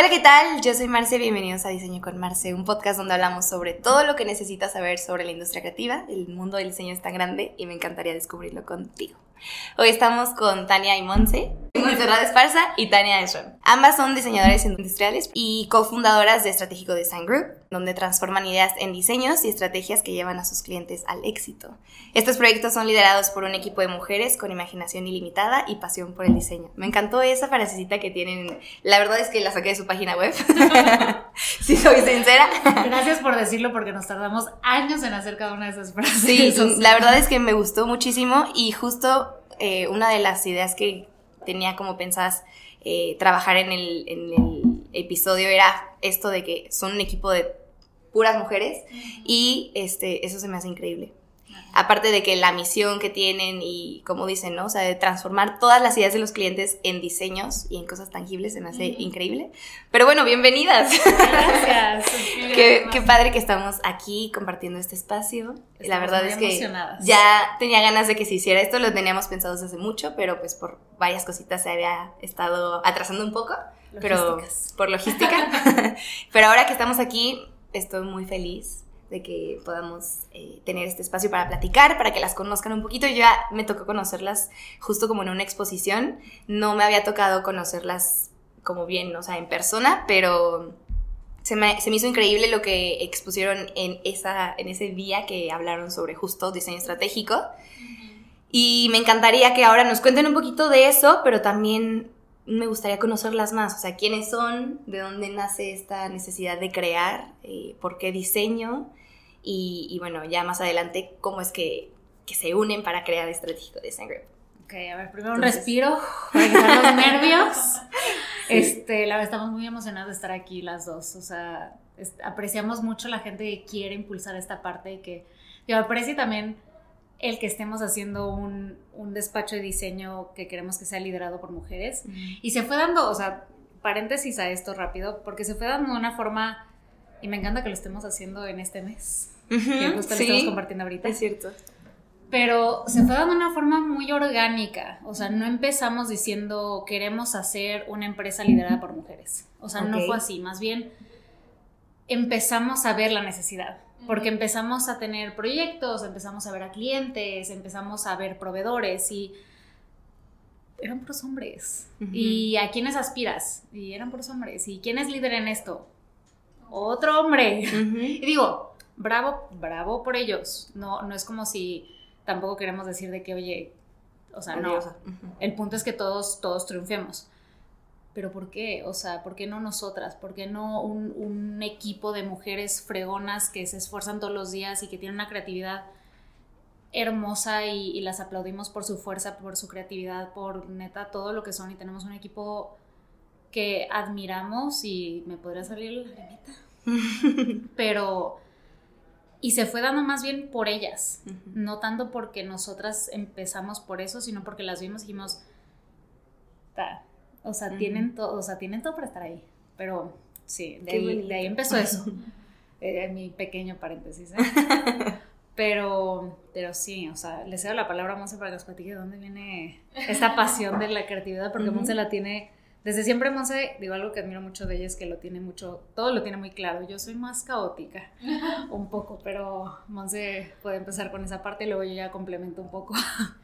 Hola, ¿qué tal? Yo soy Marce, bienvenidos a Diseño con Marce, un podcast donde hablamos sobre todo lo que necesitas saber sobre la industria creativa. El mundo del diseño es tan grande y me encantaría descubrirlo contigo. Hoy estamos con Tania y Monse, Esparza y Tania Esron. Ambas son diseñadoras industriales y cofundadoras de Estratégico Design Group, donde transforman ideas en diseños y estrategias que llevan a sus clientes al éxito. Estos proyectos son liderados por un equipo de mujeres con imaginación ilimitada y pasión por el diseño. Me encantó esa frasecita que tienen. La verdad es que la saqué de su página web. si soy sincera. Gracias por decirlo porque nos tardamos años en hacer cada una de esas frases. Sí, la verdad es que me gustó muchísimo y justo eh, una de las ideas que tenía como pensadas eh, trabajar en el, en el, episodio era esto de que son un equipo de puras mujeres y este, eso se me hace increíble. Aparte de que la misión que tienen y como dicen, ¿no? O sea, de transformar todas las ideas de los clientes en diseños y en cosas tangibles se me hace increíble. Pero bueno, bienvenidas. Gracias. qué, qué, padre que estamos aquí compartiendo este espacio. la verdad es que ya tenía ganas de que se hiciera esto, lo teníamos pensado desde mucho, pero pues por varias cositas se había estado atrasando un poco. Pero por logística. pero ahora que estamos aquí, estoy muy feliz de que podamos eh, tener este espacio para platicar, para que las conozcan un poquito. Yo ya me tocó conocerlas justo como en una exposición. No me había tocado conocerlas como bien, o sea, en persona, pero se me, se me hizo increíble lo que expusieron en, esa, en ese día que hablaron sobre justo diseño estratégico. Y me encantaría que ahora nos cuenten un poquito de eso, pero también me gustaría conocerlas más, o sea, quiénes son, de dónde nace esta necesidad de crear, eh, por qué diseño y, bueno, ya más adelante cómo es que, se unen para crear Estratégico Design Group. Ok, a ver, primero un respiro para quitar los nervios. Este, la verdad, estamos muy emocionados de estar aquí las dos, o sea, apreciamos mucho la gente que quiere impulsar esta parte y que, yo aprecio también el que estemos haciendo un, un, despacho de diseño que queremos que sea liderado por mujeres. Y se fue dando, o sea, paréntesis a esto rápido, porque se fue dando de una forma, y me encanta que lo estemos haciendo en este mes, que justo lo estamos compartiendo ahorita. Es cierto. Pero se fue dando de una forma muy orgánica, o sea, no empezamos diciendo queremos hacer una empresa liderada por mujeres, o sea, no fue así, más bien empezamos a ver la necesidad porque empezamos a tener proyectos, empezamos a ver a clientes, empezamos a ver proveedores y eran puros hombres. ¿Y a quiénes aspiras? Y eran puros hombres. ¿Y quién es líder en esto? Otro hombre. Y digo, bravo, bravo por ellos. No, no es como si tampoco queremos decir de que, oye, o sea, no. El punto es que todos, todos triunfemos pero ¿por qué? O sea, ¿por qué no nosotras? ¿Por qué no un, equipo de mujeres fregonas que se esfuerzan todos los días y que tienen una creatividad hermosa y, las aplaudimos por su fuerza, por su creatividad, por neta todo lo que son y tenemos un equipo que admiramos y me podría salir la neta. pero y se fue dando más bien por ellas, no tanto porque nosotras empezamos por eso, sino porque las vimos y dijimos, o sea, tienen todo, o sea, tienen todo para estar ahí. Pero sí, de, ahí, empezó eso. eh, mi pequeño paréntesis. ¿eh? pero, pero sí, o sea, le cedo la palabra a Monse para que nos platique de dónde viene esta pasión de la creatividad, porque Monse la tiene. Desde siempre Monse, digo algo que admiro mucho de ella es que lo tiene mucho, todo lo tiene muy claro. Yo soy más caótica, un poco, pero Monse puede empezar con esa parte y luego yo ya complemento un poco.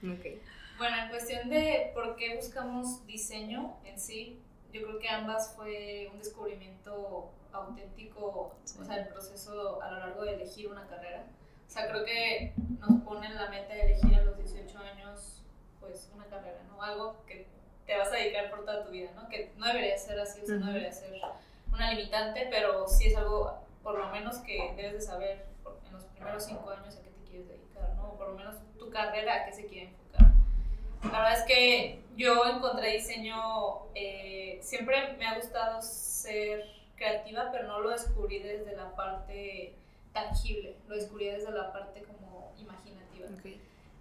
Okay. Bueno, en cuestión de por qué buscamos diseño en sí, yo creo que ambas fue un descubrimiento auténtico, o sea, el proceso a lo largo de elegir una carrera. O sea, creo que nos ponen la meta de elegir a los 18 años, pues, una carrera, ¿no? Algo que te vas a dedicar por toda tu vida, ¿no? Que no debería ser así, o sea, no debería ser una limitante, pero sí es algo, por lo menos, que debes de saber en los primeros cinco años a qué te quieres dedicar, ¿no? O por lo menos tu carrera a qué se quiere enfocar. La verdad es que yo encontré diseño, eh, siempre me ha gustado ser creativa, pero no lo descubrí desde la parte tangible, lo descubrí desde la parte como imaginativa.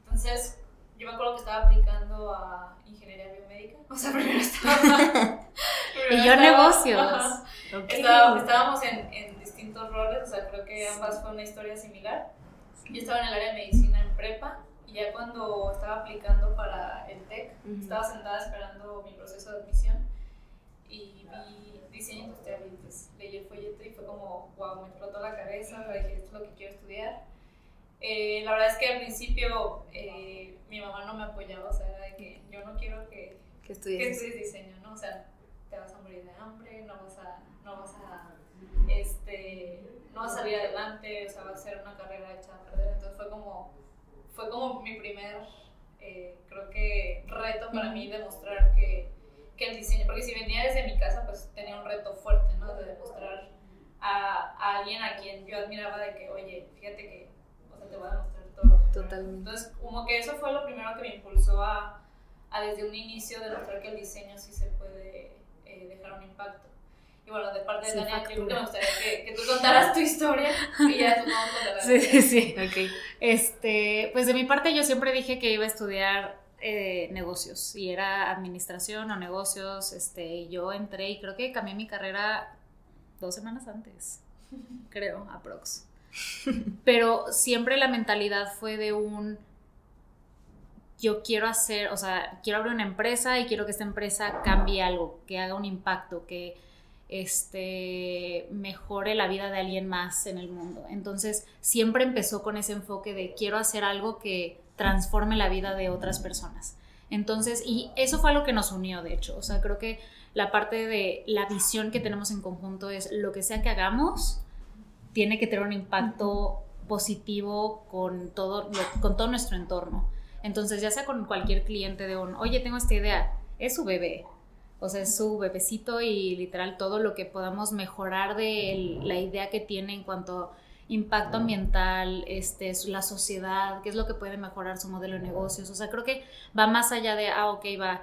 Entonces, yo me acuerdo que estaba aplicando a ingeniería biomédica, o sea, primero estaba... y yo negocios. estábamos en, en, distintos roles, o sea, creo que ambas fue una historia similar. Yo estaba en el área de medicina en prepa ya cuando estaba aplicando para el TEC, estaba sentada esperando mi proceso de admisión y vi diseño industrial y pues leí el folleto y fue como, wow, me explotó la cabeza, dije, esto es lo que quiero estudiar. Eh, la verdad es que al principio eh, mi mamá no me apoyaba, o sea, de que yo no quiero que, que, estudies. diseño, ¿no? O sea, te vas a morir de hambre, no vas a, no vas a, este, no vas a salir adelante, o sea, va a ser una carrera hecha a perder. Entonces fue como, fue como mi primer, eh, creo que, reto para mí demostrar que, que el diseño, porque si venía desde mi casa, pues tenía un reto fuerte, ¿no? De demostrar a, a alguien a quien yo admiraba de que, oye, fíjate que, o sea, te voy a demostrar todo Totalmente. Entonces, como que eso fue lo primero que me impulsó a, a desde un inicio demostrar que el diseño sí se puede eh, dejar un impacto. Y bueno, de parte de Daniel, yo me gustaría que, que, tú contaras tu historia y ya tú vamos a contar Sí, sí, sí. Okay. Este, pues de mi parte yo siempre dije que iba a estudiar eh, negocios y era administración o negocios. Este, yo entré y creo que cambié mi carrera dos semanas antes, creo, aprox. Pero siempre la mentalidad fue de un yo quiero hacer, o sea, quiero abrir una empresa y quiero que esta empresa cambie algo, que haga un impacto, que este, mejore la vida de alguien más en el mundo. Entonces, siempre empezó con ese enfoque de quiero hacer algo que transforme la vida de otras personas. Entonces, y eso fue lo que nos unió, de hecho. O sea, creo que la parte de la visión que tenemos en conjunto es lo que sea que hagamos, tiene que tener un impacto positivo con todo, con todo nuestro entorno. Entonces, ya sea con cualquier cliente de un, oye, tengo esta idea, es su bebé. O sea, es su bebecito y literal todo lo que podamos mejorar de la idea que tiene en cuanto impacto ambiental, este, la sociedad, qué es lo que puede mejorar su modelo de negocios. O sea, creo que va más allá de, ah, ok, va,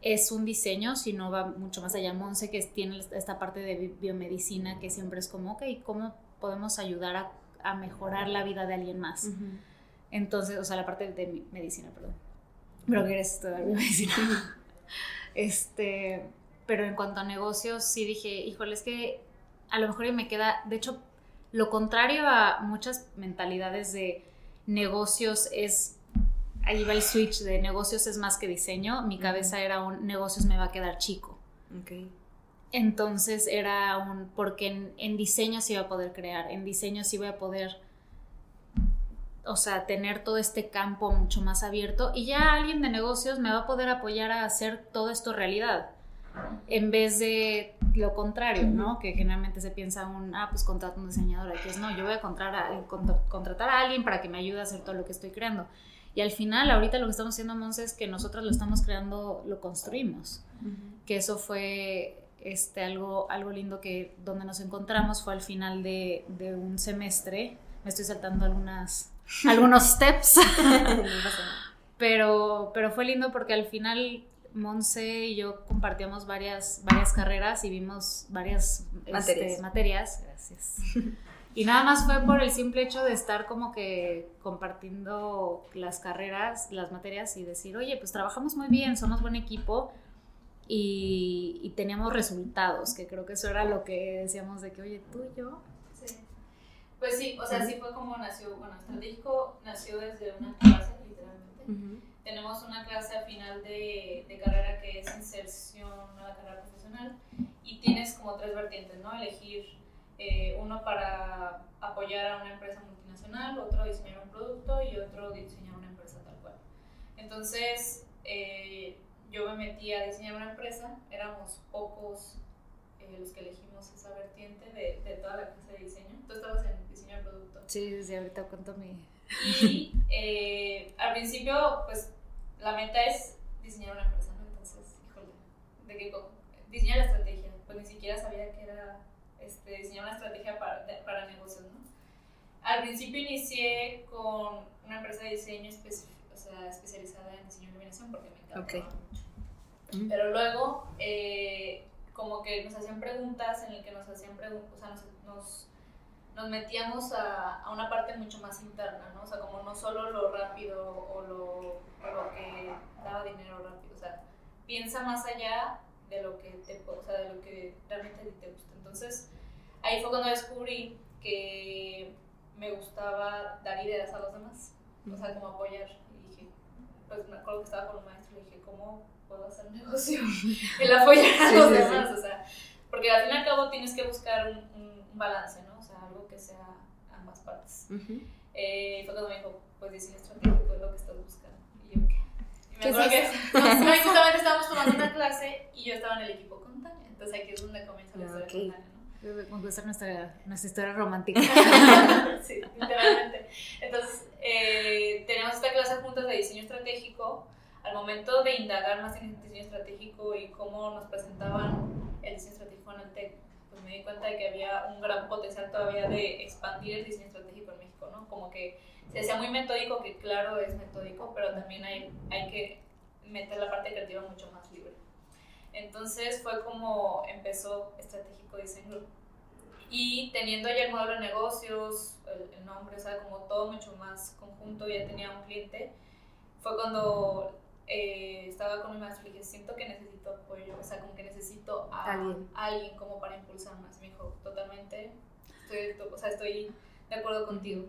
es un diseño, sino va mucho más allá. Monse, que tiene esta parte de biomedicina, que siempre es como, ok, ¿cómo podemos ayudar a, a mejorar la vida de alguien más? Entonces, o sea, la parte de medicina, perdón. Pero quieres estudiar biomedicina. este, pero en cuanto a negocios, sí dije, híjole, es que a lo mejor me queda, de hecho, lo contrario a muchas mentalidades de negocios es, ahí va el switch de negocios es más que diseño, mi cabeza era un negocios me va a quedar chico. Okay. Entonces era un, porque en, en, diseño sí iba a poder crear, en diseño sí voy a poder, o sea, tener todo este campo mucho más abierto y ya alguien de negocios me va a poder apoyar a hacer todo esto realidad en vez de lo contrario, ¿no? Que generalmente se piensa un, ah, pues contrato un diseñador, aquí es, no, yo voy a contratar a, contratar a alguien para que me ayude a hacer todo lo que estoy creando. Y al final, ahorita lo que estamos haciendo, Monse, es que nosotros lo estamos creando, lo construimos. Que eso fue este, algo, algo lindo que donde nos encontramos fue al final de, de un semestre. Me estoy saltando algunas, algunos steps. pero, pero fue lindo porque al final Monse y yo compartíamos varias, varias carreras y vimos varias este, materias. Gracias. Y nada más fue por el simple hecho de estar como que compartiendo las carreras, las materias y decir, oye, pues trabajamos muy bien, somos buen equipo y, teníamos resultados, que creo que eso era lo que decíamos de que, oye, tú y yo. Sí. Pues sí, o sea, así fue como nació, bueno, Estratégico nació desde una clase, literalmente. Tenemos una clase al final de, de, carrera que es inserción a la carrera profesional y tienes como tres vertientes, ¿no? Elegir eh, uno para apoyar a una empresa multinacional, otro diseñar un producto y otro diseñar una empresa tal cual. Entonces, eh, yo me metí a diseñar una empresa, éramos pocos eh, los que elegimos esa vertiente de, de, toda la clase de diseño. Tú estabas en diseño de producto. Sí, sí, ahorita cuento mi y eh, al principio, pues la meta es diseñar una empresa, ¿no? Entonces, híjole, de que diseñar la estrategia, pues ni siquiera sabía que era este, diseñar una estrategia para, para negocios, ¿no? Al principio inicié con una empresa de diseño o sea, especializada en diseño de iluminación porque me encanta. Okay. Pero luego, eh, como que nos hacían preguntas en el que nos hacían preguntas, o sea, nos, nos nos metíamos a, a, una parte mucho más interna, ¿no? O sea, como no solo lo rápido o lo, lo que daba dinero rápido, o sea, piensa más allá de lo que te, o sea, de lo que realmente te gusta. Entonces, ahí fue cuando descubrí que me gustaba dar ideas a los demás, o sea, como apoyar. Y dije, pues me acuerdo que estaba con un maestro y dije, ¿cómo puedo hacer negocio, el apoyar a los demás, o sea, porque al fin y al cabo tienes que buscar un, un, balance, ¿no? O sea, algo que sea ambas partes. eh, fue cuando me dijo, pues diseño estratégico es lo que estás buscando. Y yo, ¿qué? Y me acuerdo que justamente estábamos tomando una clase y yo estaba en el equipo con Tania, entonces aquí es donde comienza la historia okay. con Tania. Me gusta nuestra, nuestra historia romántica. sí, literalmente. Entonces, eh, tenemos esta clase juntas de diseño estratégico. Al momento de indagar más en el diseño estratégico y cómo nos presentaban el diseño estratégico en el TEC, pues me di cuenta de que había un gran potencial todavía de expandir el diseño estratégico en México, ¿no? Como que se hacía muy metódico, que claro es metódico, pero también hay, hay que meter la parte creativa mucho más libre. Entonces fue como empezó Estratégico Diseño. Y teniendo ya el modelo de negocios, el, nombre, o sea, como todo mucho más conjunto, ya tenía un cliente, fue cuando eh, estaba con mi maestro y dije, siento que necesito apoyo, o sea, como que necesito a alguien, alguien como para impulsar más. Me dijo, totalmente, estoy, o sea, estoy de acuerdo contigo.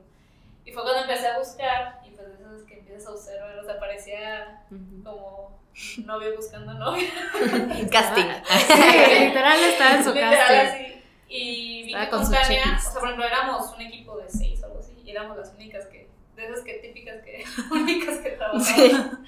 Y fue cuando empecé a buscar, y pues eso es que empiezas a observar, o sea, parecía como novio buscando novia. casting. Sí, literal estaba en su literal, casting. Así. Y vi que con Tania, o sea, por ejemplo, éramos un equipo de seis o algo así, y éramos las únicas que, de esas que típicas que, únicas que trabajaban.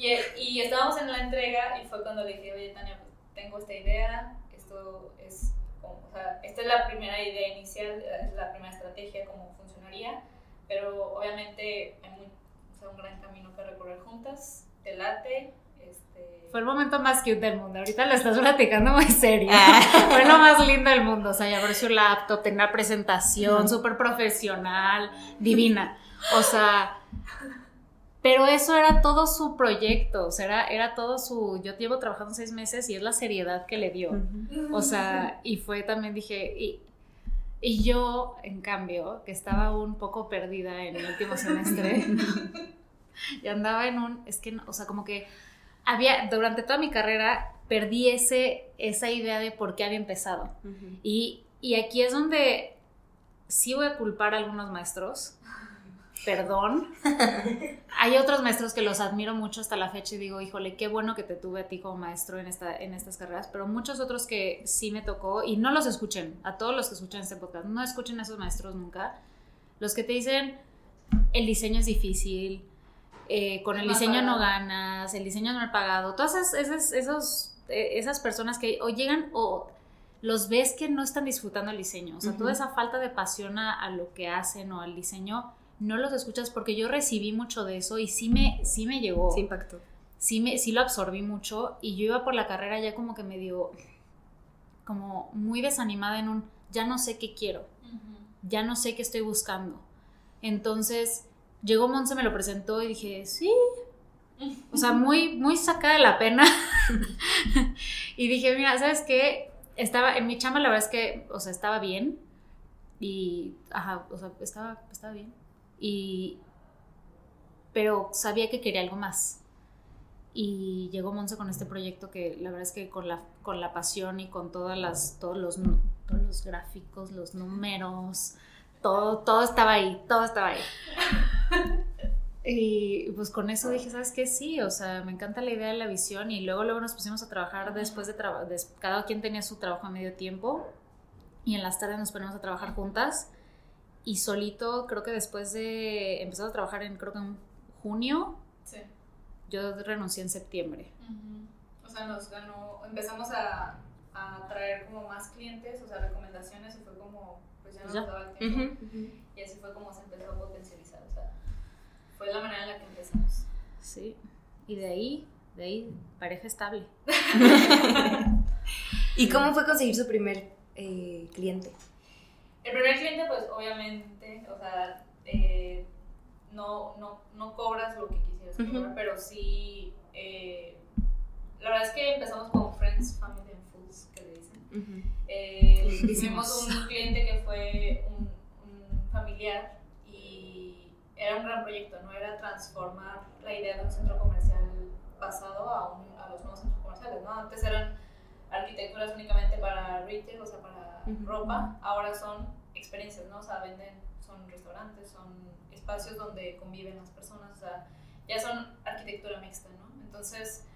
Y, y estábamos en la entrega, y fue cuando le dije, oye, Tania, pues tengo esta idea, esto es, como, o sea, esta es la primera idea inicial, es la primera estrategia, cómo funcionaría pero obviamente hay muy, o sea, un gran camino que recorrer juntas, te late. Este... Fue el momento más cute del mundo. Ahorita lo estás platicando muy serio. Ah. Fue lo más lindo del mundo. O sea, ya ver su laptop, tener una presentación súper profesional, divina. O sea, pero eso era todo su proyecto, o sea, era, era, todo su, yo llevo trabajando seis meses y es la seriedad que le dio. O sea, y fue también, dije, y, y yo, en cambio, que estaba un poco perdida en el último semestre, y andaba en un, es que, o sea, como que había, durante toda mi carrera, perdí ese, esa idea de por qué había empezado. y, y aquí es donde sí voy a culpar a algunos maestros, perdón. Hay otros maestros que los admiro mucho hasta la fecha y digo, híjole, qué bueno que te tuve a ti como maestro en, esta, en estas carreras, pero muchos otros que sí me tocó, y no los escuchen, a todos los que escuchan este podcast, no escuchen a esos maestros nunca, los que te dicen, el diseño es difícil, eh, con el diseño no ganas, el diseño no ha pagado, todas esas, esos, eh, esas personas que o llegan o los ves que no están disfrutando el diseño, o sea, toda esa falta de pasión a lo que hacen o al diseño no los escuchas porque yo recibí mucho de eso y sí me, sí me llegó. Sí impactó. Sí, me, sí lo absorbí mucho y yo iba por la carrera ya como que medio, como muy desanimada en un, ya no sé qué quiero, ya no sé qué estoy buscando. Entonces, llegó Monse, me lo presentó y dije, sí. O sea, muy, muy sacada de la pena. y dije, mira, ¿sabes qué? Estaba, en mi chamba la verdad es que, o sea, estaba bien. Y, ajá, o sea, estaba, estaba bien y, pero sabía que quería algo más. Y llegó Monza con este proyecto que la verdad es que con la, con la pasión y con todas las, todos, los, todos los gráficos, los números, todo, todo estaba ahí, todo estaba ahí. Y pues con eso dije, ¿sabes qué? Sí, o sea, me encanta la idea de la visión y luego luego nos pusimos a trabajar después de trabajar, cada quien tenía su trabajo a medio tiempo y en las tardes nos ponemos a trabajar juntas y solito, creo que después de empezar a trabajar en, creo que en junio, sí. yo renuncié en septiembre. O sea, nos ganó, empezamos a, a traer como más clientes, o sea, recomendaciones, y fue como, pues ya nos daba el tiempo. Y así fue como se empezó a potencializar, o sea, fue la manera en la que empezamos. Sí, y de ahí, de ahí, pareja estable. ¿Y cómo fue conseguir su primer eh, cliente? El primer cliente, pues obviamente, o sea, eh, no, no, no, cobras lo que quisieras cobrar, pero sí, eh, la verdad es que empezamos con Friends, Family and Foods, que le dicen. Eh, tuvimos un cliente que fue un, un, familiar y era un gran proyecto, ¿no? Era transformar la idea de un centro comercial pasado a, un, a los nuevos centros comerciales, ¿no? Antes eran arquitecturas únicamente para retail, o sea, para ropa, ahora son experiencias, ¿no? O sea, venden, son restaurantes, son espacios donde conviven las personas, o sea, ya son arquitectura mixta, ¿no? Entonces,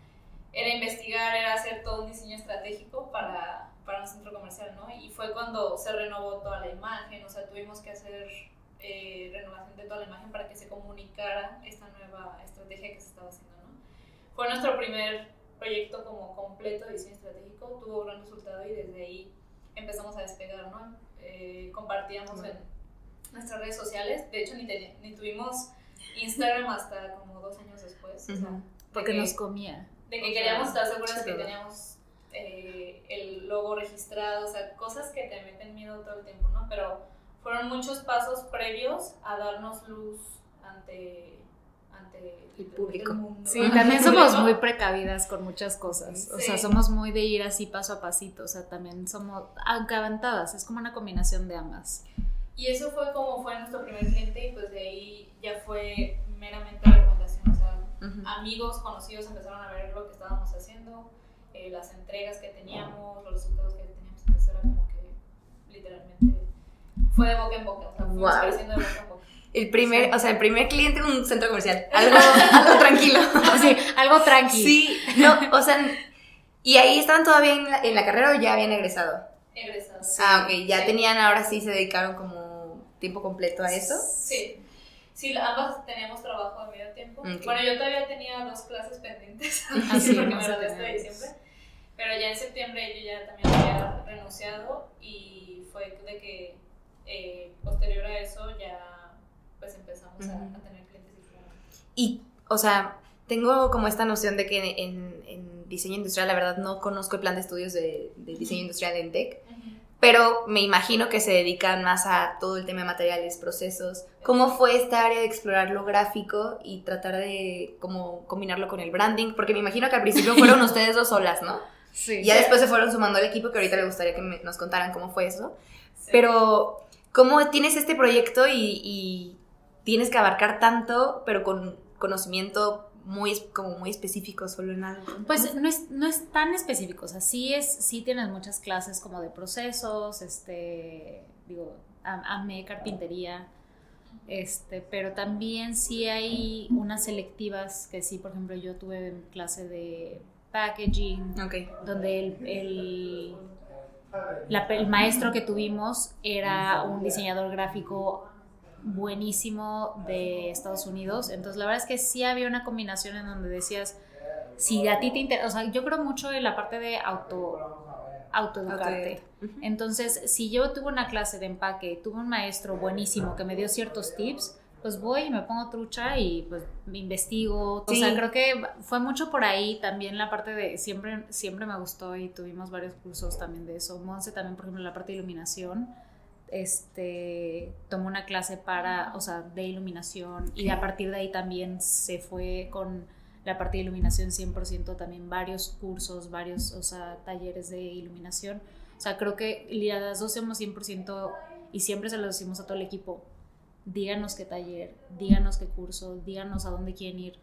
investigar era hacer todo un diseño estratégico para, para un centro comercial, ¿no? Y fue cuando se renovó toda la imagen, o sea, tuvimos que hacer eh, renovación de toda la imagen para que se comunicara esta nueva estrategia que se estaba haciendo, ¿no? Fue nuestro primer proyecto como completo de diseño estratégico, tuvo gran resultado y desde ahí empezamos a despegar, ¿no? Eh, compartíamos en nuestras redes sociales, de hecho ni, ni tuvimos Instagram hasta como dos años después, o sea, porque nos comía. De que queríamos estar seguros de que teníamos eh, el logo registrado, o sea, cosas que te meten miedo todo el tiempo, ¿no? Pero fueron muchos pasos previos a darnos luz ante el público. Sí, también somos muy precavidas con muchas cosas. O sea, somos muy de ir así paso a pasito. O sea, también somos, aunque aventadas, es como una combinación de ambas. Y eso fue como fue nuestro primer cliente y pues de ahí ya fue meramente recomendación. O sea, amigos, conocidos empezaron a ver lo que estábamos haciendo, eh, las entregas que teníamos, los resultados que teníamos. Entonces era como que literalmente fue de boca en boca. O sea, fuimos creciendo de boca en boca. El primer, o sea, el primer cliente en un centro comercial. Algo, algo tranquilo. Sí, algo tranquilo. Sí, no, o sea, ¿y ahí estaban todavía en la, en la carrera o ya habían egresado? Egresado. ah, ok, ya tenían, ahora sí se dedicaron como tiempo completo a eso. Sí. Sí, ambas teníamos trabajo a medio tiempo. Bueno, yo todavía tenía dos clases pendientes, así porque me gradué de diciembre. Pero ya en septiembre yo ya también había renunciado y fue de que eh, posterior a eso ya pues empezamos a, tener clientes Y, o sea, tengo como esta noción de que en, diseño industrial, la verdad, no conozco el plan de estudios de, diseño industrial en TEC, pero me imagino que se dedican más a todo el tema de materiales, procesos. ¿Cómo fue esta área de explorar lo gráfico y tratar de como combinarlo con el branding? Porque me imagino que al principio fueron ustedes dos solas, ¿no? Sí. Y ya después se fueron sumando al equipo, que ahorita me gustaría que nos contaran cómo fue eso. Pero, ¿cómo tienes este proyecto y tienes que abarcar tanto, pero con conocimiento muy, como muy específico solo en algo. Pues no es, no es tan específico, o sea, sí, es, sí tienes muchas clases como de procesos, este, digo, amé carpintería, este, pero también sí hay unas selectivas que sí, por ejemplo, yo tuve clase de packaging, donde el, el, el maestro que tuvimos era un diseñador gráfico buenísimo de Estados Unidos. Entonces, la verdad es que sí había una combinación en donde decías, si a ti te interesa, o sea, yo creo mucho en la parte de auto autoeducarte. Entonces, si yo tuve una clase de empaque, tuve un maestro buenísimo que me dio ciertos tips, pues voy y me pongo trucha y pues me investigo. O sea, creo que fue mucho por ahí también la parte de siempre siempre me gustó y tuvimos varios cursos también de eso. Monse también, por ejemplo, la parte de iluminación este, tomó una clase para, o sea, de iluminación y a partir de ahí también se fue con la parte de iluminación 100%, también varios cursos, varios, o sea, talleres de iluminación. O sea, creo que las dos somos 100% y siempre se lo decimos a todo el equipo, díganos qué taller, díganos qué curso, díganos a dónde quieren ir.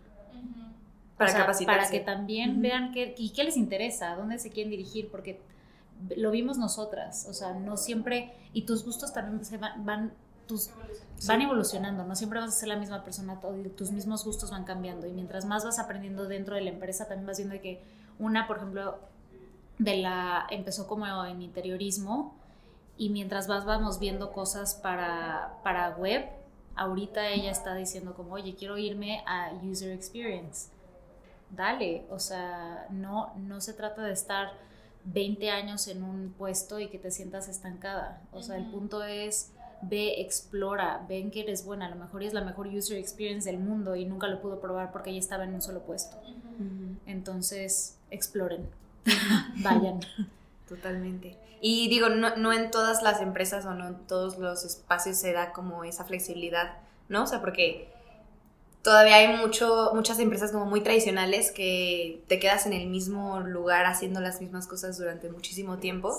Para Para que también vean qué, y qué les interesa, a dónde se quieren dirigir, porque lo vimos nosotras, o sea, no siempre, y tus gustos también se van, van tus, van evolucionando, no siempre vas a ser la misma persona, tus mismos gustos van cambiando, y mientras más vas aprendiendo dentro de la empresa, también vas viendo que una, por ejemplo, de la, empezó como en interiorismo, y mientras vas vamos viendo cosas para, para web, ahorita ella está diciendo como, oye, quiero irme a user experience. Dale, o sea, no, no se trata de estar 20 años en un puesto y que te sientas estancada. O sea, el punto es ve, explora, ven que eres buena. A lo mejor es la mejor user experience del mundo y nunca lo pudo probar porque ella estaba en un solo puesto. Entonces, exploren, vayan. Totalmente. Y digo, no, no, en todas las empresas o no en todos los espacios se da como esa flexibilidad, ¿no? O sea, porque todavía hay mucho, muchas empresas como muy tradicionales que te quedas en el mismo lugar haciendo las mismas cosas durante muchísimo tiempo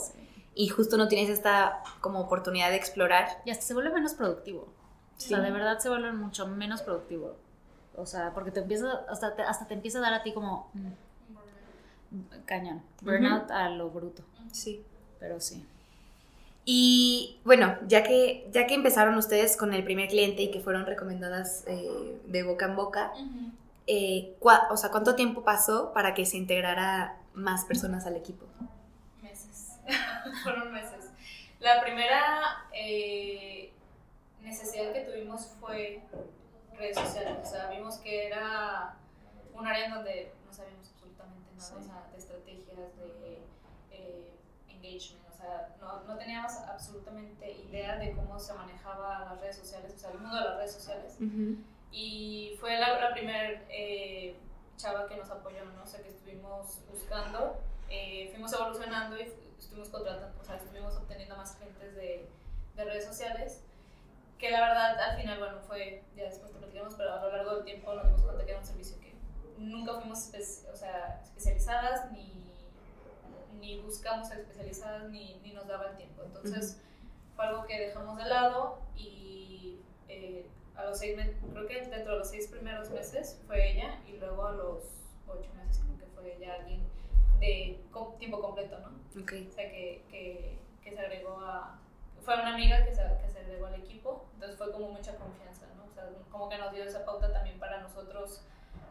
y justo no tienes esta como oportunidad de explorar. Y hasta se vuelve menos productivo. O sea, de verdad se vuelve mucho menos productivo. O sea, porque te empieza, hasta te, hasta te empieza a dar a ti como mm, cañón, burnout a lo bruto. Sí. Pero sí. Y bueno, ya que, ya que empezaron ustedes con el primer cliente y que fueron recomendadas eh, de boca en boca, eh, o sea, ¿cuánto tiempo pasó para que se integrara más personas al equipo? Meses, fueron meses. La primera eh, necesidad que tuvimos fue redes sociales, o sea, vimos que era un área en donde no sabíamos absolutamente nada, o sea, de estrategias, de engagement, sea, no, no, teníamos absolutamente idea de cómo se manejaba las redes sociales, o sea, el mundo de las redes sociales. Y fue la, la primera eh, chava que nos apoyó, ¿no? O sea, que estuvimos buscando, eh, fuimos evolucionando y estuvimos contratando, o sea, estuvimos obteniendo más clientes de, de, redes sociales. Que la verdad, al final, bueno, fue, ya después te platicamos, pero a lo largo del tiempo nos dimos cuenta que era un servicio que nunca fuimos o sea, especializadas, ni, ni buscamos especializadas, ni, ni nos daba el tiempo. Entonces, fue algo que dejamos de lado y. Eh, a los seis meses, creo que dentro de los seis primeros meses fue ella y luego a los ocho meses creo que fue ya alguien de tiempo completo, ¿no? Okay. O sea, que, que, que, se agregó a... Fue una amiga que se, que se agregó al equipo, entonces fue como mucha confianza, ¿no? O sea, como que nos dio esa pauta también para nosotros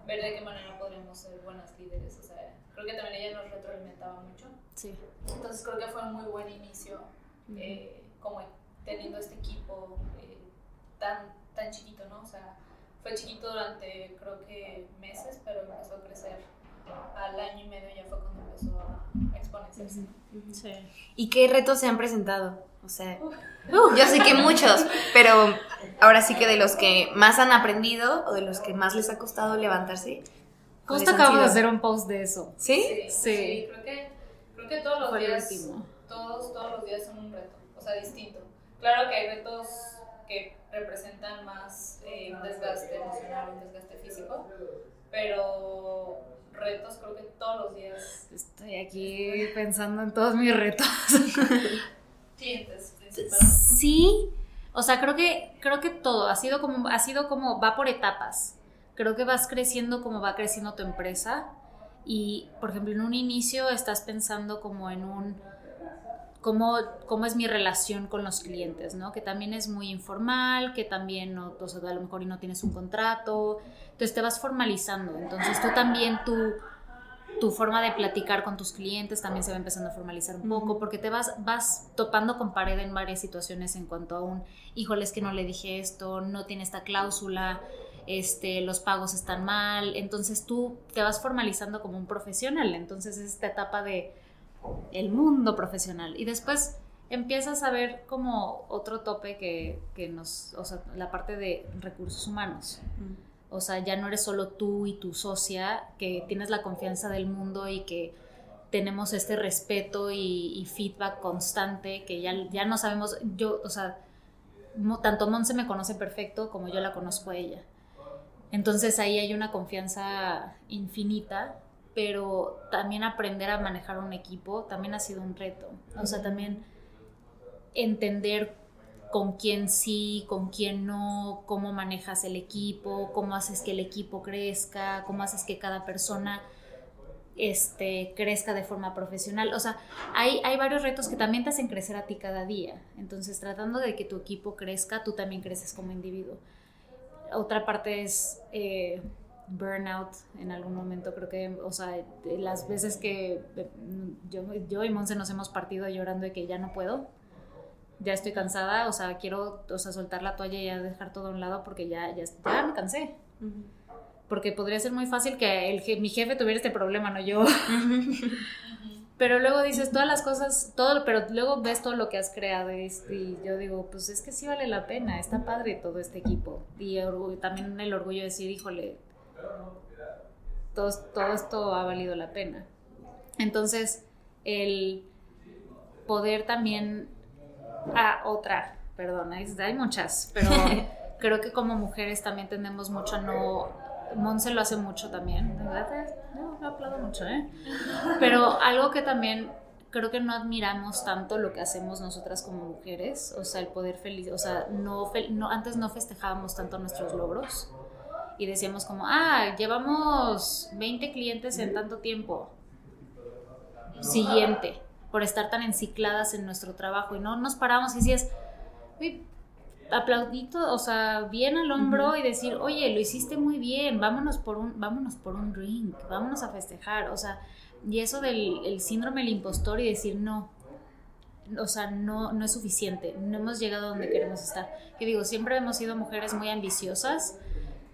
ver de qué manera podríamos ser buenas líderes, o sea, creo que también ella nos retroalimentaba mucho. Sí. Entonces creo que fue un muy buen inicio, eh, como teniendo este equipo eh, tan tan chiquito, ¿no? O sea, fue chiquito durante creo que meses, pero empezó a crecer. Al año y medio ya fue cuando empezó a exponerse. Sí. ¿Y qué retos se han presentado? O sea, yo sé que muchos, pero ahora sí que de los que más han aprendido o de los que más les ha costado levantarse. Justo acabo de hacer un post de eso. ¿Sí? Sí, sí. creo, que, creo que todos los días, todos, todos los días son un reto, o sea, distinto. Claro que hay retos que representan más eh, un desgaste emocional, un desgaste físico, pero retos creo que todos los días. Estoy aquí pensando en todos mis retos. Clientes, Sí, o sea, creo que, creo que todo ha sido como, ha sido como, va por etapas. Creo que vas creciendo como va creciendo tu empresa. Y, por ejemplo, en un inicio estás pensando como en un cómo, cómo es mi relación con los clientes, ¿no? Que también es muy informal, que también no, o sea, a lo mejor y no tienes un contrato, entonces te vas formalizando, entonces tú también tu, tu forma de platicar con tus clientes también se va empezando a formalizar un poco, porque te vas, vas topando con pared en varias situaciones en cuanto a un, híjole, es que no le dije esto, no tiene esta cláusula, este, los pagos están mal, entonces tú te vas formalizando como un profesional, entonces es esta etapa de el mundo profesional. Y después empiezas a ver como otro tope que, que nos, o sea, la parte de recursos humanos. O sea, ya no eres solo tú y tu socia, que tienes la confianza del mundo y que tenemos este respeto y, feedback constante, que ya, ya no sabemos, yo, o sea, tanto Monse me conoce perfecto como yo la conozco a ella. Entonces ahí hay una confianza infinita pero también aprender a manejar un equipo también ha sido un reto. O sea, también entender con quién sí, con quién no, cómo manejas el equipo, cómo haces que el equipo crezca, cómo haces que cada persona este, crezca de forma profesional. O sea, hay, hay varios retos que también te hacen crecer a ti cada día. Entonces, tratando de que tu equipo crezca, tú también creces como individuo. Otra parte es... Eh, burnout en algún momento, creo que, o sea, las veces que yo, yo y Monse nos hemos partido llorando de que ya no puedo, ya estoy cansada, o sea, quiero, o sea, soltar la toalla y ya dejar todo a un lado porque ya, ya, ya me cansé. Porque podría ser muy fácil que el, mi jefe tuviera este problema, no yo. pero luego dices todas las cosas, todo, pero luego ves todo lo que has creado y, yo digo, pues es que sí vale la pena, está padre todo este equipo. Y también el orgullo de decir, híjole, todo, todo esto ha valido la pena. Entonces, el poder también... Ah, otra, perdón, hay, muchas, pero creo que como mujeres también tendemos mucho a no... Monse lo hace mucho también, No, lo aplaudo mucho, ¿eh? Pero algo que también creo que no admiramos tanto lo que hacemos nosotras como mujeres, o sea, el poder feliz, o sea, no, no antes no festejábamos tanto nuestros logros y decíamos como, ah, llevamos 20 clientes en tanto tiempo. Siguiente, por estar tan encicladas en nuestro trabajo y no nos paramos y decías, aplaudito, o sea, bien al hombro y decir, oye, lo hiciste muy bien, vámonos por un, vámonos por un drink, vámonos a festejar, o sea, y eso del el síndrome del impostor y decir, no, o sea, no, no es suficiente, no hemos llegado a donde queremos estar. Que digo, siempre hemos sido mujeres muy ambiciosas,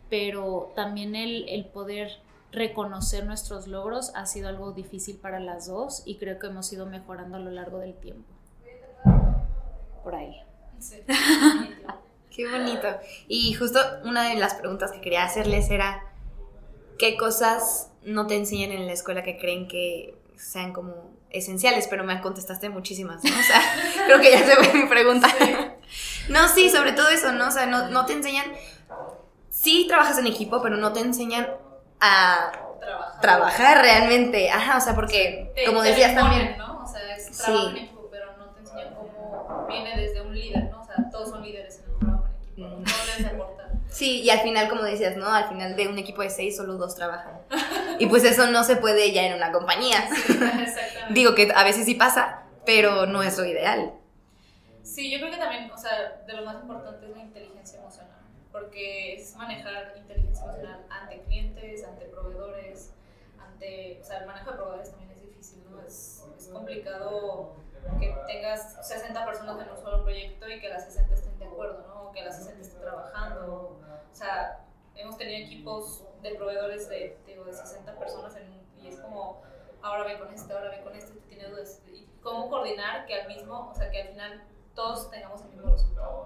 pero también el, el poder reconocer nuestros logros ha sido algo difícil para las dos y creo que hemos ido mejorando a lo largo del tiempo. Por ahí. Qué bonito. Y justo una de las preguntas que quería hacerles era, ¿qué cosas no te enseñan en la escuela que creen que sean como esenciales? Pero me contestaste muchísimas, ¿no? O sea, creo que ya se ve mi pregunta. No, sí, sobre todo eso, ¿no? O sea, no, no te enseñan, sí trabajas en equipo, pero no te enseñan a trabajar, realmente. Ajá, o sea, porque, como decías también... ¿no? O sea, es trabajo en equipo, pero no te enseñan cómo viene desde un líder, ¿no? O sea, todos son líderes en el trabajo en equipo, no les importa. Sí, y al final, como decías, ¿no? Al final de un equipo de seis, solo dos trabajan. y pues eso no se puede ya en una compañía. Sí, exactamente. Digo que a veces sí pasa, pero no es lo ideal. Sí, yo creo que también, o sea, de lo más importante es la inteligencia porque es manejar inteligencia emocional ante clientes, ante proveedores, ante, o sea, el manejo de proveedores también es difícil, ¿no? Es, es complicado que tengas 60 personas en un solo proyecto y que las 60 estén de acuerdo, ¿no? Que las 60 estén trabajando. O sea, hemos tenido equipos de proveedores de, digo, de 60 personas en y es como, ahora ve con este, ahora ve con este, este tiene dudas. Y cómo coordinar que al mismo, o sea, que al final todos tengamos el mismo resultado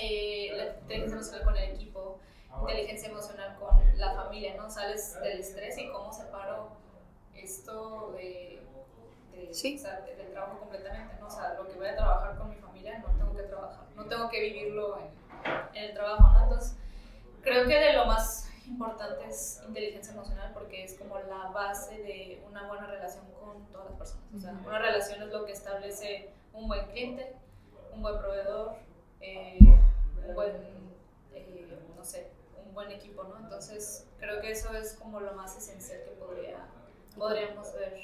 eh, la inteligencia emocional con el equipo, inteligencia emocional con la familia, ¿no? Sales del estrés y cómo separo esto de, de sí. o sea, del trabajo completamente, ¿no? O sea, lo que voy a trabajar con mi familia no tengo que trabajar, no tengo que vivirlo en, en el trabajo, ¿no? Entonces, creo que de lo más importante es inteligencia emocional porque es como la base de una buena relación con todas las personas. O sea, una relación es lo que establece un buen cliente, un buen proveedor, eh, un buen, eh, no sé, un buen equipo, ¿no? Entonces, creo que eso es como lo más esencial que podría, podríamos ver,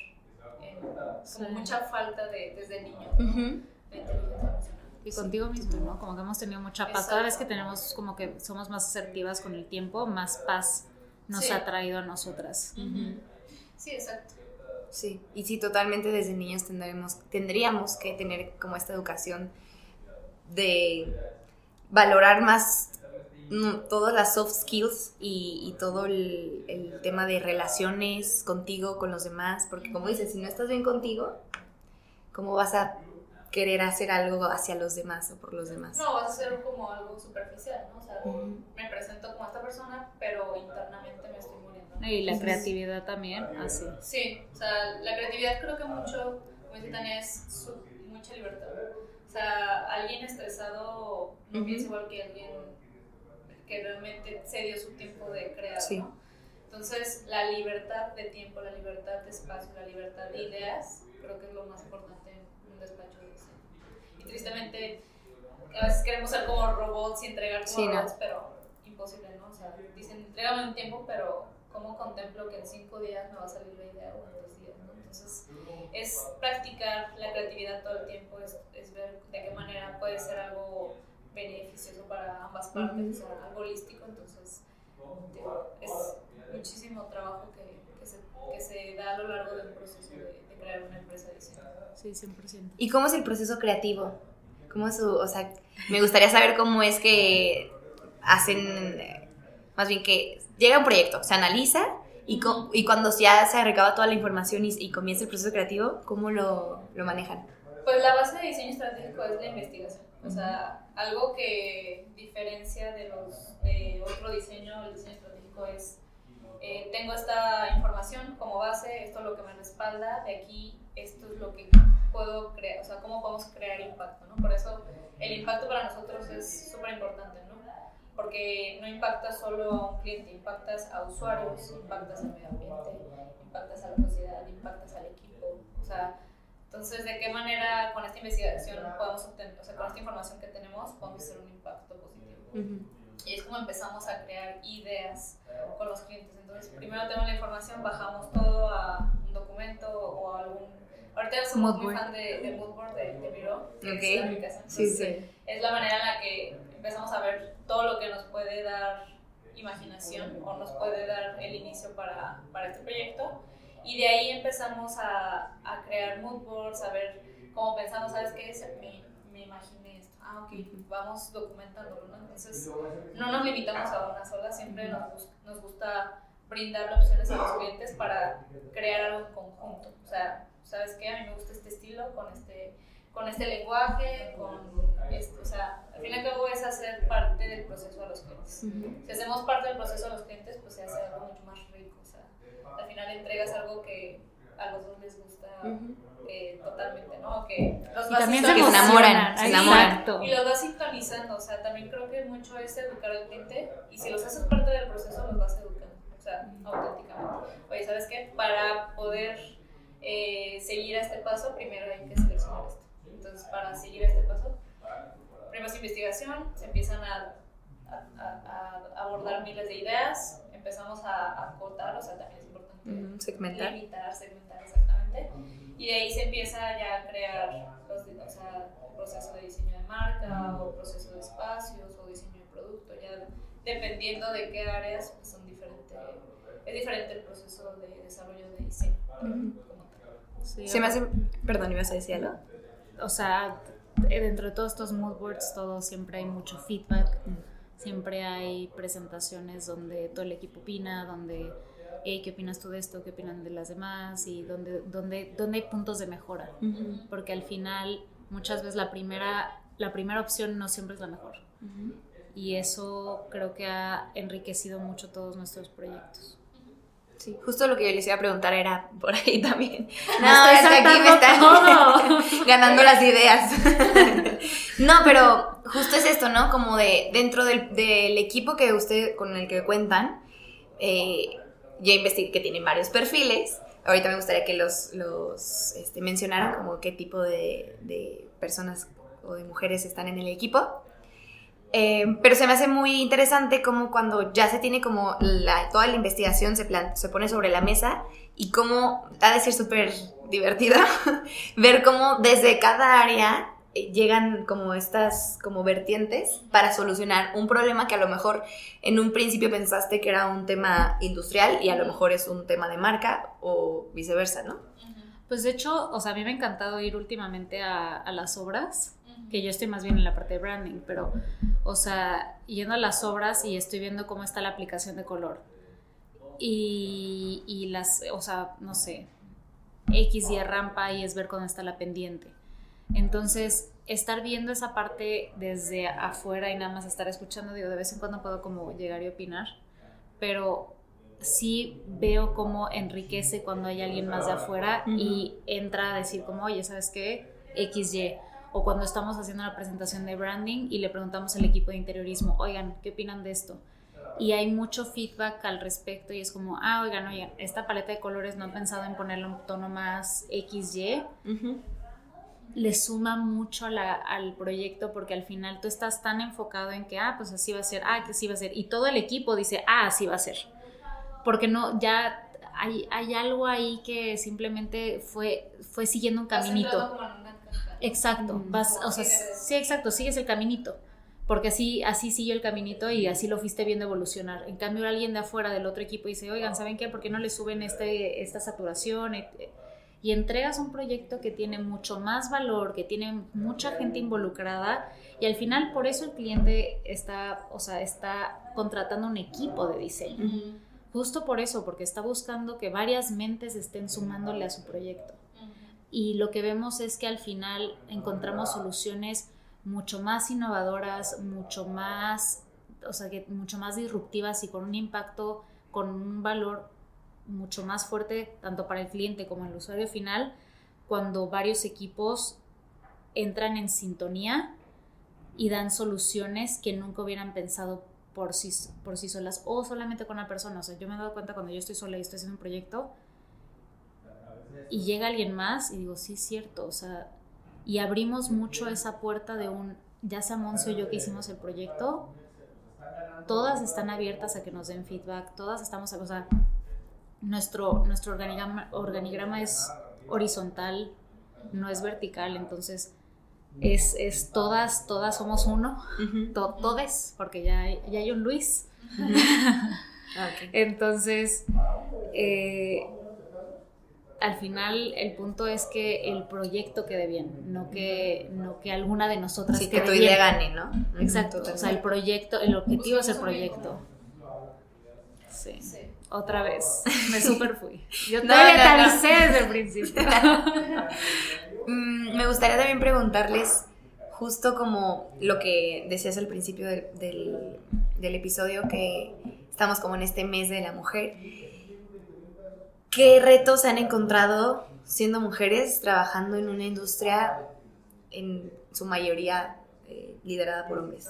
en, como mucha falta de, desde niño, de inteligencia emocional. Y contigo mismo, ¿no? Como que hemos tenido mucha paz. Cada vez que tenemos, como que somos más asertivas con el tiempo, más paz nos ha traído a nosotras. Sí, exacto. Sí, y sí, totalmente desde niños tendremos, tendríamos que tener como esta educación de valorar más mm, todas las soft skills y, todo el, tema de relaciones contigo, con los demás, porque como dices, si no estás bien contigo, ¿cómo vas a querer hacer algo hacia los demás o por los demás? No, vas a hacer como algo superficial, ¿no? O sea, me presento como esta persona, pero internamente me estoy muriendo. Y la creatividad también, así. Sí, o sea, la creatividad creo que mucho, como dice Tania, es mucha libertad. Sea, alguien estresado no piensa igual que alguien que realmente se dio su tiempo de crear. Entonces, la libertad de tiempo, la libertad de espacio, la libertad de ideas, creo que es lo más importante en un despacho de diseño. Y tristemente, a veces queremos ser como robots y entregar como robots, pero imposible, ¿no? O sea, dicen, entrégame un tiempo, pero ¿cómo contemplo que en cinco días me va a salir la idea o en dos días, ¿no? Entonces, es practicar la creatividad todo el tiempo, es, es, ver de qué manera puede ser algo beneficioso para ambas partes, o sea, algo holístico. Entonces, es muchísimo trabajo que, que, se, que, se, da a lo largo del proceso de, crear una empresa de diseño. Sí, 100%. ¿Y cómo es el proceso creativo? ¿Cómo es su, o sea, me gustaría saber cómo es que hacen, más bien que llega un proyecto, se analiza y, y cuando ya se recaba toda la información y, comienza el proceso creativo, ¿cómo lo, lo, manejan? Pues la base de diseño estratégico es la investigación. O sea, algo que diferencia de, los, de otro diseño, el diseño estratégico es, eh, tengo esta información como base, esto es lo que me respalda, de aquí esto es lo que puedo crear, o sea, cómo podemos crear impacto, ¿no? Por eso el impacto para nosotros es súper importante, ¿no? Porque no impactas solo a un cliente, impactas a usuarios, impactas al medio ambiente, impactas a la sociedad, impactas al equipo. O sea, entonces, ¿de qué manera con esta investigación podemos obtener, o sea, con esta información que tenemos, podemos hacer un impacto positivo? Y es como empezamos a crear ideas con los clientes. Entonces, primero tenemos la información, bajamos todo a un documento o a algún... Ahorita somos muy fan de, de Moodboard, de, de Miro, okay. es la aplicación. sí, sí. Es la manera en la que empezamos a ver todo lo que nos puede dar imaginación o nos puede dar el inicio para, para este proyecto. Y de ahí empezamos a, a crear mood boards, a ver cómo pensamos, ¿sabes qué? Me, me imaginé esto. Ah, ok, vamos documentándolo, ¿no? Entonces, no nos limitamos a una sola, siempre nos, nos gusta brindar opciones a los clientes para crear algo en conjunto. O sea, ¿sabes qué? A mí me gusta este estilo con este con este lenguaje, con esto, o sea, al fin y al cabo es hacer parte del proceso a los clientes. Si hacemos parte del proceso a los clientes, pues se hace algo mucho más rico, o sea, al final entregas algo que a los dos les gusta eh, totalmente, ¿no? Que los vas también se enamoran, se enamoran. Y los vas sintonizando, o sea, también creo que mucho es educar al cliente y si los haces parte del proceso los vas educando, o sea, auténticamente. Oye, ¿sabes qué? Para poder eh, seguir a este paso, primero hay que. Entonces, para seguir este paso, primero investigación, se empiezan a, abordar miles de ideas, empezamos a acotar, o sea, también es importante segmentar. limitar, segmentar exactamente, y de ahí se empieza ya a crear los, o sea, el proceso de diseño de marca, o proceso de espacios, o diseño de producto, ya dependiendo de qué áreas, pues son diferentes, es diferente el proceso de desarrollo de diseño. se me hace, perdón, ¿ibas a decir algo? O sea, dentro de todos estos mood boards, todo siempre hay mucho feedback, siempre hay presentaciones donde todo el equipo opina, donde, hey, ¿qué opinas tú de esto? ¿Qué opinan de las demás? Y donde, donde, donde hay puntos de mejora, porque al final muchas veces la primera, la primera opción no siempre es la mejor. Y eso creo que ha enriquecido mucho todos nuestros proyectos. Sí, justo lo que yo les iba a preguntar era por ahí también. No, es que aquí me están ganando las ideas. no, pero justo es esto, ¿no? Como de dentro del, equipo que usted con el que cuentan, eh, ya investigué que tienen varios perfiles. Ahorita me gustaría que los, los este, mencionaran como qué tipo de, de personas o de mujeres están en el equipo. Eh, pero se me hace muy interesante como cuando ya se tiene como la, toda la investigación se, se pone sobre la mesa y cómo, ha de ser súper divertida, ver cómo desde cada área eh, llegan como estas como vertientes para solucionar un problema que a lo mejor en un principio pensaste que era un tema industrial y a lo mejor es un tema de marca o viceversa, ¿no? Pues de hecho, o sea, a mí me ha encantado ir últimamente a las obras que yo estoy más bien en la parte de branding, pero, o sea, yendo a las obras y estoy viendo cómo está la aplicación de color. Y, y las, o sea, no sé, X y rampa y es ver cómo está la pendiente. Entonces, estar viendo esa parte desde afuera y nada más estar escuchando, digo, de vez en cuando puedo como llegar y opinar, pero sí veo cómo enriquece cuando hay alguien más de afuera y entra a decir como, oye, ¿sabes qué? XY o cuando estamos haciendo la presentación de branding y le preguntamos al equipo de interiorismo, oigan, ¿qué opinan de esto? Y hay mucho feedback al respecto y es como, ah, oigan, oigan, esta paleta de colores no han pensado en ponerle un tono más XY. Le suma mucho al proyecto porque al final tú estás tan enfocado en que, ah, pues así va a ser, ah, que así va a ser. Y todo el equipo dice, ah, así va a ser. Porque no, ya hay, hay algo ahí que simplemente fue, fue siguiendo un caminito. Exacto, vas, o sea, sí, exacto, sigues el caminito, porque así, así sigue el caminito y así lo fuiste viendo evolucionar. En cambio, alguien de afuera del otro equipo dice, oigan, ¿saben qué? ¿Por qué no le suben este, esta saturación? Y entregas un proyecto que tiene mucho más valor, que tiene mucha gente involucrada y al final por eso el cliente está, o sea, está contratando un equipo de diseño. Justo por eso, porque está buscando que varias mentes estén sumándole a su proyecto y lo que vemos es que al final encontramos soluciones mucho más innovadoras, mucho más, o sea, que mucho más disruptivas y con un impacto, con un valor mucho más fuerte tanto para el cliente como el usuario final cuando varios equipos entran en sintonía y dan soluciones que nunca hubieran pensado por sí, por sí solas o solamente con una persona. O sea, yo me he dado cuenta cuando yo estoy sola y estoy haciendo un proyecto, y llega alguien más y digo, sí es cierto, o sea, y abrimos mucho esa puerta de un, ya sea Moncio o yo que hicimos el proyecto, todas están abiertas a que nos den feedback, todas estamos, o sea, nuestro, nuestro organigrama, organigrama es horizontal, no es vertical, entonces es, es, todas, todas somos uno, todes, porque ya hay, ya hay un Luis. Entonces, eh, al final el punto es que el proyecto quede bien, no que, no que alguna de nosotras sí, que tu idea gane, ¿no? Exacto, o sea, el proyecto, el objetivo es el proyecto. Sí. Otra vez, me super fui. Yo todavía te avisé desde el principio. Mm, me gustaría también preguntarles, justo como lo que decías al principio del, del episodio, que estamos como en este mes de la mujer ¿Qué retos han encontrado siendo mujeres trabajando en una industria en su mayoría eh, liderada por hombres?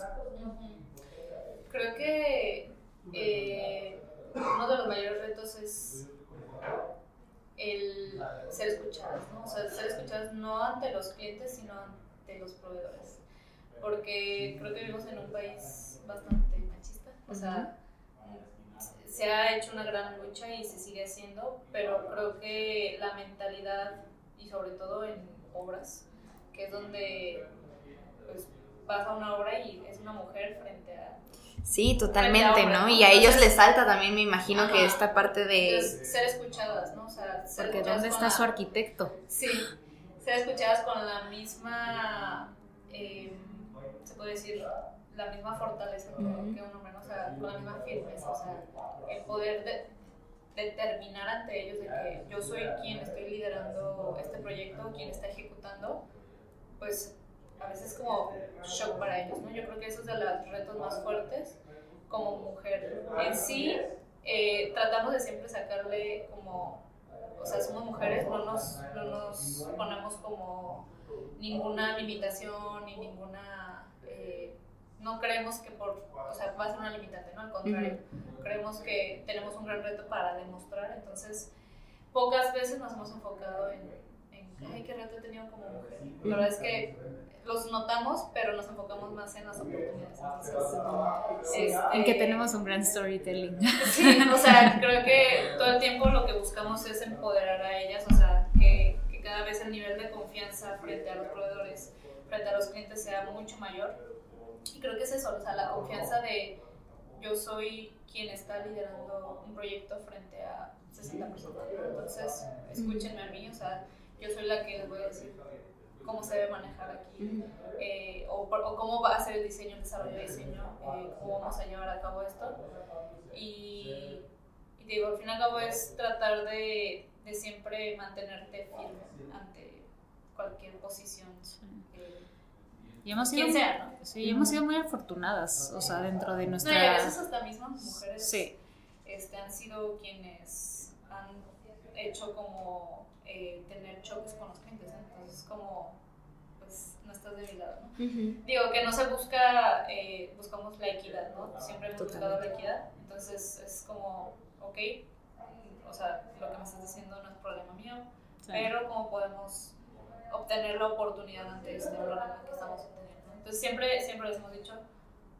Creo que eh, uno de los mayores retos es el ser escuchadas, ¿no? O sea, ser escuchadas no ante los clientes, sino ante los proveedores. Porque creo que vivimos en un país bastante machista. O sea, se ha hecho una gran lucha y se sigue haciendo, pero creo que la mentalidad y sobre todo en obras, que es donde pues vas a una obra y es una mujer frente a... Sí, totalmente, ¿no? Y a ellos les falta también, me imagino, que esta parte de... ser escuchadas, ¿no? O sea, ser Porque ¿dónde está su arquitecto? Sí, ser escuchadas con la misma, eh, se puede decir, la misma fortaleza que, un hombre, o sea, con la misma firmeza, o sea, el poder determinar ante ellos de que yo soy quien estoy liderando este proyecto, quien está ejecutando, pues a veces como shock para ellos, ¿no? Yo creo que eso es de los retos más fuertes como mujer. En sí, eh, tratamos de siempre sacarle como, o sea, somos mujeres, no nos, no nos ponemos como ninguna limitación ni ninguna... No creemos que por, o sea, va a ser una limitante, ¿no? Al contrario, creemos que tenemos un gran reto para demostrar, entonces pocas veces nos hemos enfocado en, en ay, qué reto he tenido como mujer. La verdad es que los notamos, pero nos enfocamos más en las oportunidades. Este, en que tenemos un gran storytelling. Sí, o sea, creo que todo el tiempo lo que buscamos es empoderar a ellas, o sea, que, que cada vez el nivel de confianza frente a los proveedores, frente a los clientes sea mucho mayor y creo que es eso, o sea, la confianza de yo soy quien está liderando un proyecto frente a 60 personas. Entonces, escúchenme a mí, o sea, yo soy la que les voy a decir cómo se debe manejar aquí, eh, o, o, cómo va a ser el diseño, el desarrollo de diseño, eh, cómo vamos a llevar a cabo esto. Y, y digo, al fin y al cabo es tratar de, de siempre mantenerte firme ante cualquier posición. Eh, y hemos sido, Sí, hemos sido muy afortunadas, o sea, dentro de nuestra... No, y a veces hasta mismas mujeres sí. este, han sido quienes han hecho como eh, tener choques con los clientes, entonces como, pues, no estás de mi lado, ¿no? Digo, que no se busca, eh, buscamos la equidad, ¿no? Siempre hemos buscado la equidad, entonces es como, ok, o sea, lo que me estás diciendo no es problema mío, pero cómo podemos obtener la oportunidad ante este problema que estamos teniendo. Entonces siempre, siempre les hemos dicho,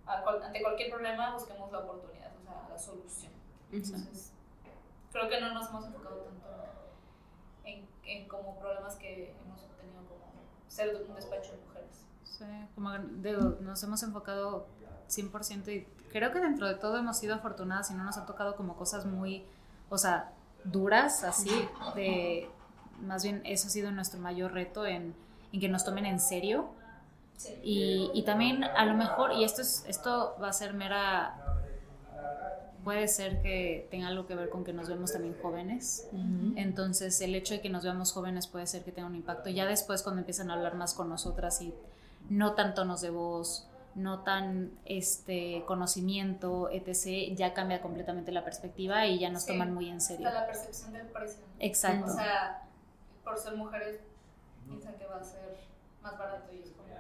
ante cualquier problema busquemos la oportunidad, o sea, la solución. Entonces, creo que no nos hemos enfocado tanto en, en como problemas que hemos obtenido como ser un despacho de mujeres. Sí, como digo, nos hemos enfocado 100% y creo que dentro de todo hemos sido afortunadas y no nos ha tocado como cosas muy, o sea, duras así, de más bien eso ha sido nuestro mayor reto en, en que nos tomen en serio. Y, y, también a lo mejor, y esto, es, esto va a ser mera, puede ser que tenga algo que ver con que nos vemos también jóvenes. Entonces el hecho de que nos veamos jóvenes puede ser que tenga un impacto. Ya después cuando empiezan a hablar más con nosotras y no tan tonos de voz, no tan este conocimiento, etc., ya cambia completamente la perspectiva y ya nos toman muy en serio. la percepción del precio. Exacto. O sea, por ser mujeres piensan que va a ser más barato y es como...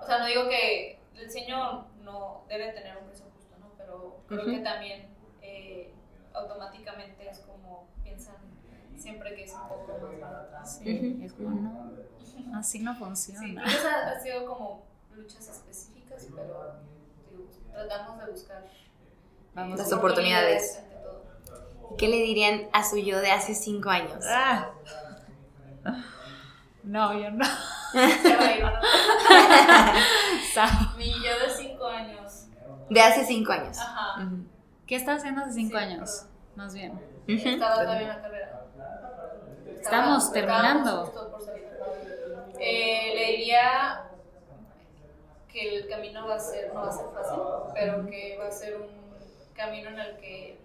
O sea, no digo que el diseño no debe tener un precio justo, ¿no? Pero creo que también eh, automáticamente es como piensan siempre que es un poco más barato. Sí, es como no, así no funciona. Sí, que ha, sido como luchas específicas, pero digo, tratamos de buscar Vamos, las oportunidades. ¿Qué le dirían a su yo de hace cinco años? Ah. No, yo no. Mi yo de cinco años. De hace cinco años. Ajá. ¿Qué estás haciendo hace cinco años? Más bien. Estaba todavía en la carrera. Estamos terminando. Eh, le diría que el camino va a ser, no va a ser fácil, pero que va a ser un camino en el que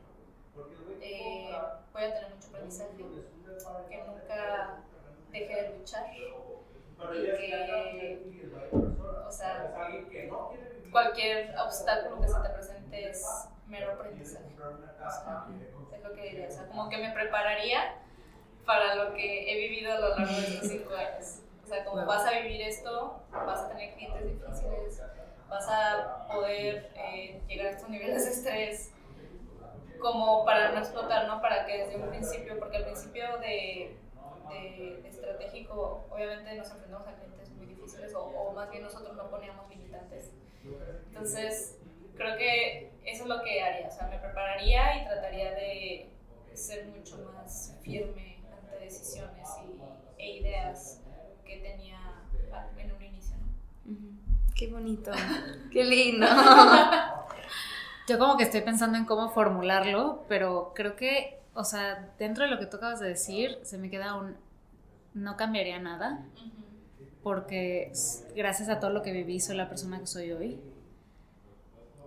eh, voy a tener mucho aprendizaje, que nunca deje de luchar y que, o sea, cualquier obstáculo que se te presente es mero aprendizaje. O sea, es lo que diría, o sea, como que me prepararía para lo que he vivido a lo largo de estos cinco años. O sea, como vas a vivir esto, vas a tener clientes difíciles, vas a poder eh, llegar a estos niveles de estrés, como para no explotar, ¿no? Para que desde un principio, porque al principio de, de, estratégico, obviamente nos enfrentamos a clientes muy difíciles, o, o más bien nosotros no poníamos limitantes. Entonces, creo que eso es lo que haría, o sea, me prepararía y trataría de ser mucho más firme ante decisiones y, e ideas que tenía en un inicio, ¿no? Qué bonito, qué lindo. Yo como que estoy pensando en cómo formularlo, pero creo que, o sea, dentro de lo que tú acabas de decir, se me queda un... No cambiaría nada, porque gracias a todo lo que viví soy la persona que soy hoy.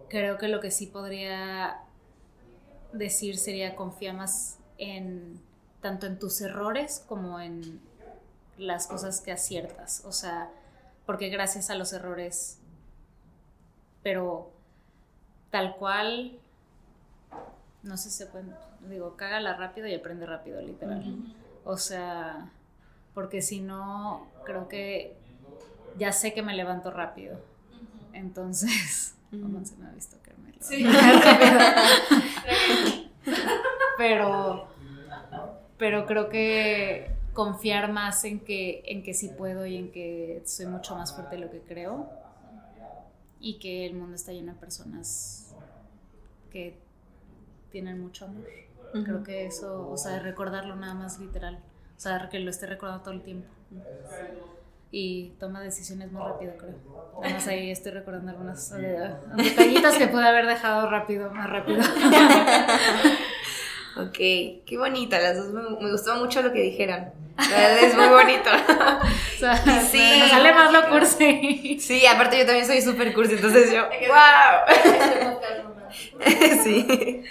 Creo que lo que sí podría decir sería confía más en tanto en tus errores como en las cosas que aciertas. O sea, porque gracias a los errores, pero tal cual, no sé si se puede, digo, cágala rápido y aprende rápido, literal. O sea, porque si no, creo que ya sé que me levanto rápido. Entonces, ¿cómo se me ha visto que me sí. pero, pero creo que confiar más en que, en que sí puedo y en que soy mucho más fuerte de lo que creo y que el mundo está lleno de personas que tienen mucho amor. Creo que eso, o sea, recordarlo nada más literal, o sea, que lo esté recordando todo el tiempo. Y toma decisiones más rápido, creo. Además ahí estoy recordando algunas eh, detallitas que pude haber dejado rápido, más rápido. ok, qué bonita, las dos me, gustó mucho lo que dijeron. Es muy bonito. sí. Me sale más lo cursi. Sí, aparte yo también soy súper cursi, entonces yo, ¡wow! sí.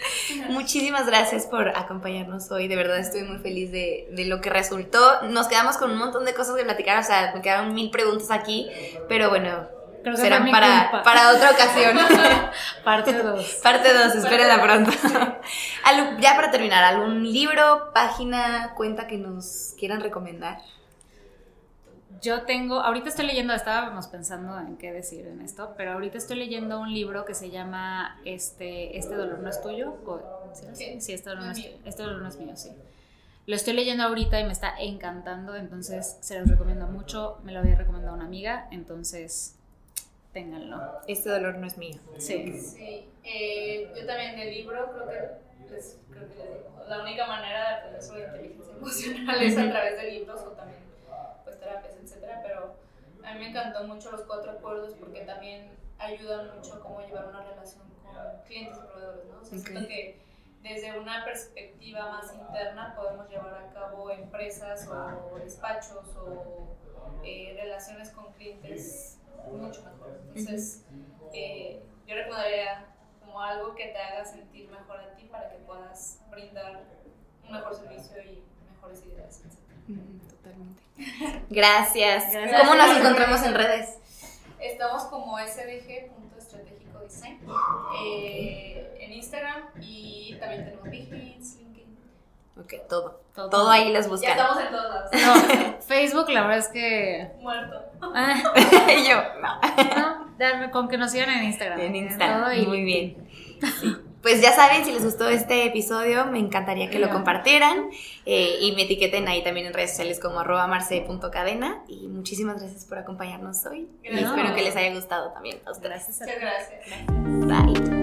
Muchísimas gracias por acompañarnos hoy. De verdad estoy muy feliz de, de, lo que resultó. Nos quedamos con un montón de cosas que platicar. O sea, me quedaron mil preguntas aquí. Pero bueno, serán para, para otra ocasión. Parte 2. Parte 2, espérenla pronto. ya para terminar, ¿algún libro, página, cuenta que nos quieran recomendar? Yo tengo, ahorita estoy leyendo, estábamos pensando en qué decir en esto, pero ahorita estoy leyendo un libro que se llama Este, este dolor no es tuyo. ¿sí? sí, este, dolor no es, este dolor no es mío, sí. Lo estoy leyendo ahorita y me está encantando, entonces se los recomiendo mucho. Me lo había recomendado una amiga, entonces ténganlo. Este dolor no es mío. Sí. Sí. Eh, yo también el libro creo que, les, creo que les la única manera de aprender sobre inteligencia emocional es a través de libros o también pues terapias, a mí me encantó mucho los cuatro acuerdos porque también ayudan mucho a cómo llevar una relación con clientes y proveedores, ¿no? O sea, siento que desde una perspectiva más interna podemos llevar a cabo empresas o despachos o eh, relaciones con clientes mucho mejor. Entonces, eh, yo recomendaría como algo que te haga sentir mejor a ti para que puedas brindar un mejor servicio y mejores ideas, Totalmente. Gracias. ¿Cómo nos encontramos en redes? Estamos como sdg.estratégico design eh, en Instagram y también tenemos Behance, LinkedIn. Ok, todo. Todo, ahí les buscan. Ya estamos en todos lados. No, Facebook la verdad es que... Muerto. Ah. Yo, no. no. con que nos sigan en Instagram. En Instagram, muy bien. Pues ya saben, si les gustó este episodio, me encantaría que lo compartieran eh, y me etiqueten ahí también en redes sociales como arroba marce.cadena y muchísimas gracias por acompañarnos hoy y espero que les haya gustado también a ustedes. Muchas gracias. Bye.